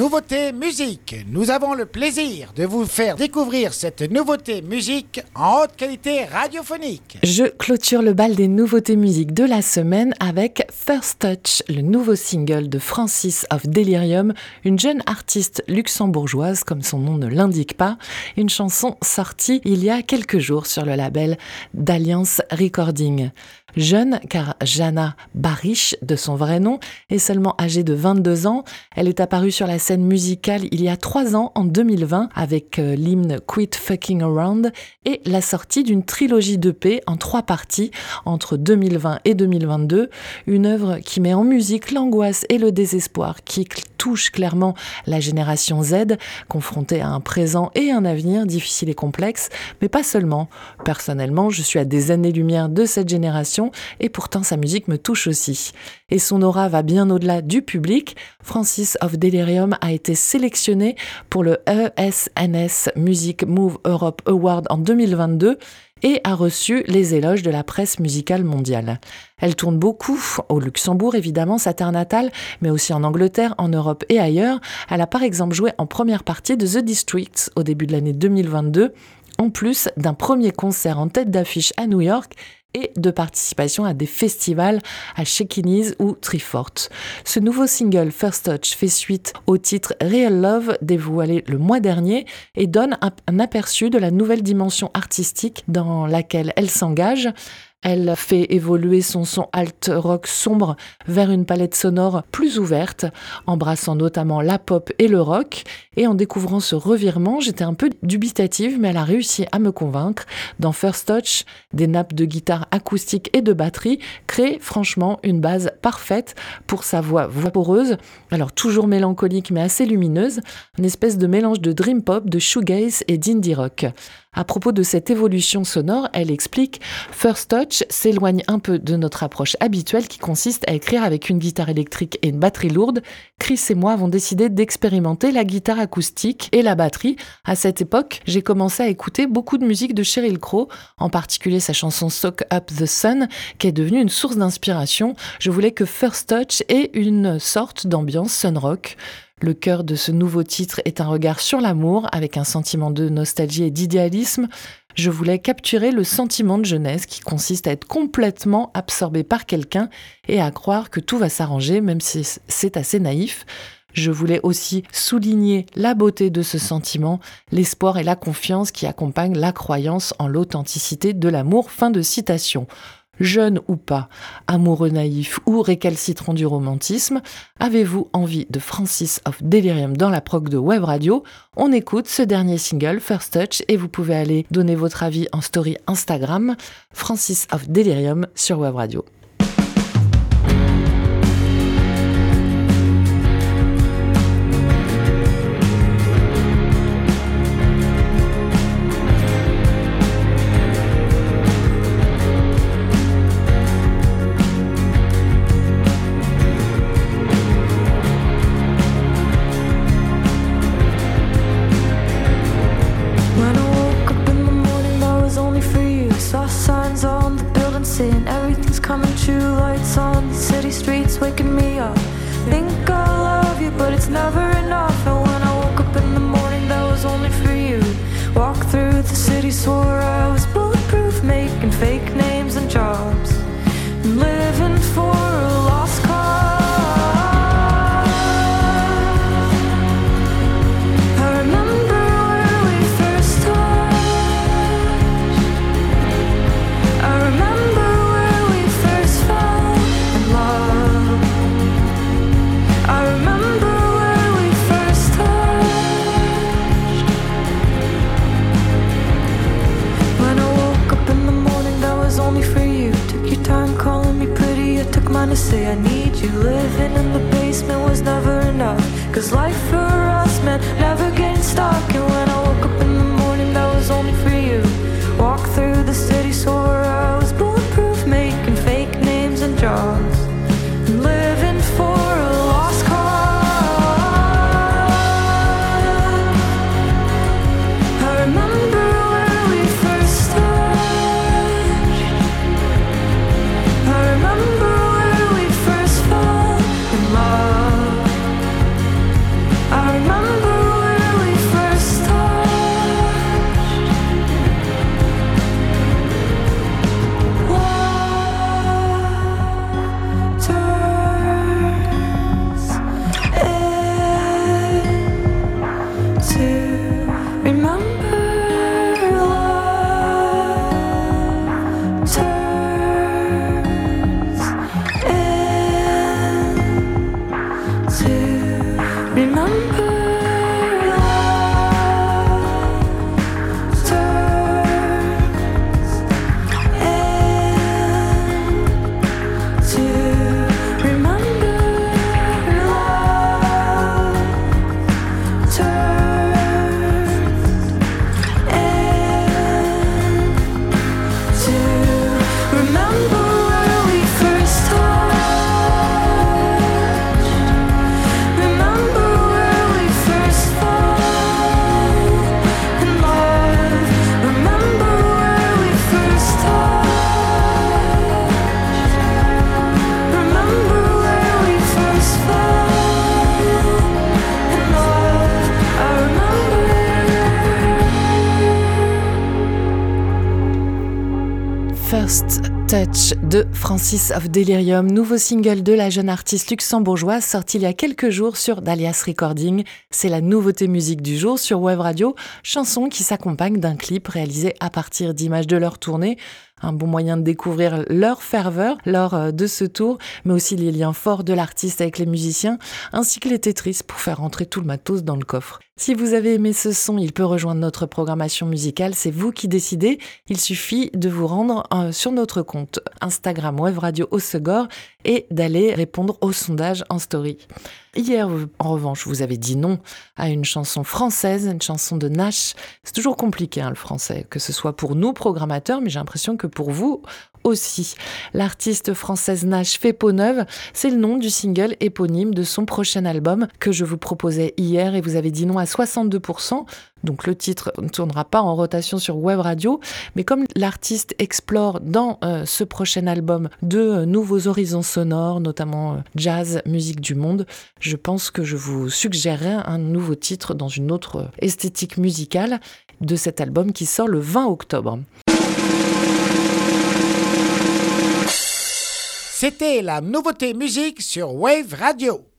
Nouveauté musique. Nous avons le plaisir de vous faire découvrir cette nouveauté musique en haute qualité radiophonique. Je clôture le bal des nouveautés musiques de la semaine avec First Touch, le nouveau single de Francis of Delirium, une jeune artiste luxembourgeoise comme son nom ne l'indique pas, une chanson sortie il y a quelques jours sur le label d'Alliance Recording. Jeune, car Jana Barish, de son vrai nom, est seulement âgée de 22 ans. Elle est apparue sur la scène musicale il y a trois ans, en 2020, avec euh, l'hymne Quit Fucking Around et la sortie d'une trilogie de paix en trois parties entre 2020 et 2022. Une œuvre qui met en musique l'angoisse et le désespoir qui touche clairement la génération Z, confrontée à un présent et un avenir difficile et complexe, mais pas seulement. Personnellement, je suis à des années-lumière de cette génération et pourtant sa musique me touche aussi. Et son aura va bien au-delà du public. Francis of Delirium a été sélectionné pour le ESNS Music Move Europe Award en 2022 et a reçu les éloges de la presse musicale mondiale. Elle tourne beaucoup au Luxembourg, évidemment, sa terre natale, mais aussi en Angleterre, en Europe et ailleurs. Elle a par exemple joué en première partie de The Districts au début de l'année 2022, en plus d'un premier concert en tête d'affiche à New York et de participation à des festivals à Shekinese ou Trifort. Ce nouveau single First Touch fait suite au titre Real Love dévoilé le mois dernier et donne un, aperçu de la nouvelle dimension artistique dans laquelle elle s'engage elle fait évoluer son son alt rock sombre vers une palette sonore plus ouverte, embrassant notamment la pop et le rock. Et en découvrant ce revirement, j'étais un peu dubitative, mais elle a réussi à me convaincre. Dans First Touch, des nappes de guitare acoustique et de batterie créent franchement une base parfaite pour sa voix vaporeuse, alors toujours mélancolique mais assez lumineuse, une espèce de mélange de dream pop, de shoegaze et d'indie rock. À propos de cette évolution sonore, elle explique First Touch s'éloigne un peu de notre approche habituelle qui consiste à écrire avec une guitare électrique et une batterie lourde. Chris et moi avons décidé d'expérimenter la guitare acoustique et la batterie. À cette époque, j'ai commencé à écouter beaucoup de musique de Sheryl Crow, en particulier sa chanson Soak Up the Sun, qui est devenue une source d'inspiration. Je voulais que First Touch ait une sorte d'ambiance sun rock. Le cœur de ce nouveau titre est un regard sur l'amour avec un sentiment de nostalgie et d'idéalisme. Je voulais capturer le sentiment de jeunesse qui consiste à être complètement absorbé par quelqu'un et à croire que tout va s'arranger même si c'est assez naïf. Je voulais aussi souligner la beauté de ce sentiment, l'espoir et la confiance qui accompagnent la croyance en l'authenticité de l'amour. Fin de citation jeune ou pas, amoureux naïf ou récalcitrant du romantisme, avez-vous envie de Francis of Delirium dans la prog de Web Radio? On écoute ce dernier single, First Touch, et vous pouvez aller donner votre avis en story Instagram, Francis of Delirium sur Web Radio. streets waking me up. Think I love you, but it's never enough. And when I woke up in the morning, that was only for you. Walk through the city, swore mine to say I need you. Living in the basement was never enough. Cause life for us meant never getting stuck. Touch de Francis of Delirium, nouveau single de la jeune artiste luxembourgeoise sorti il y a quelques jours sur Dalias Recording. C'est la nouveauté musique du jour sur Web Radio, chanson qui s'accompagne d'un clip réalisé à partir d'images de leur tournée un bon moyen de découvrir leur ferveur lors euh, de ce tour, mais aussi les liens forts de l'artiste avec les musiciens, ainsi que les Tetris pour faire rentrer tout le matos dans le coffre. Si vous avez aimé ce son, il peut rejoindre notre programmation musicale, c'est vous qui décidez. Il suffit de vous rendre euh, sur notre compte Instagram Web Radio Osegor et d'aller répondre au sondage en story. Hier, en revanche, vous avez dit non à une chanson française, une chanson de Nash. C'est toujours compliqué, hein, le français, que ce soit pour nous, programmateurs, mais j'ai l'impression que pour vous, aussi. L'artiste française Nash fait peau neuve, c'est le nom du single éponyme de son prochain album que je vous proposais hier et vous avez dit non à 62%. Donc le titre ne tournera pas en rotation sur Web Radio, mais comme l'artiste explore dans euh, ce prochain album de euh, nouveaux horizons sonores, notamment euh, jazz, musique du monde, je pense que je vous suggérerai un nouveau titre dans une autre esthétique musicale de cet album qui sort le 20 octobre. C'était la nouveauté musique sur Wave Radio.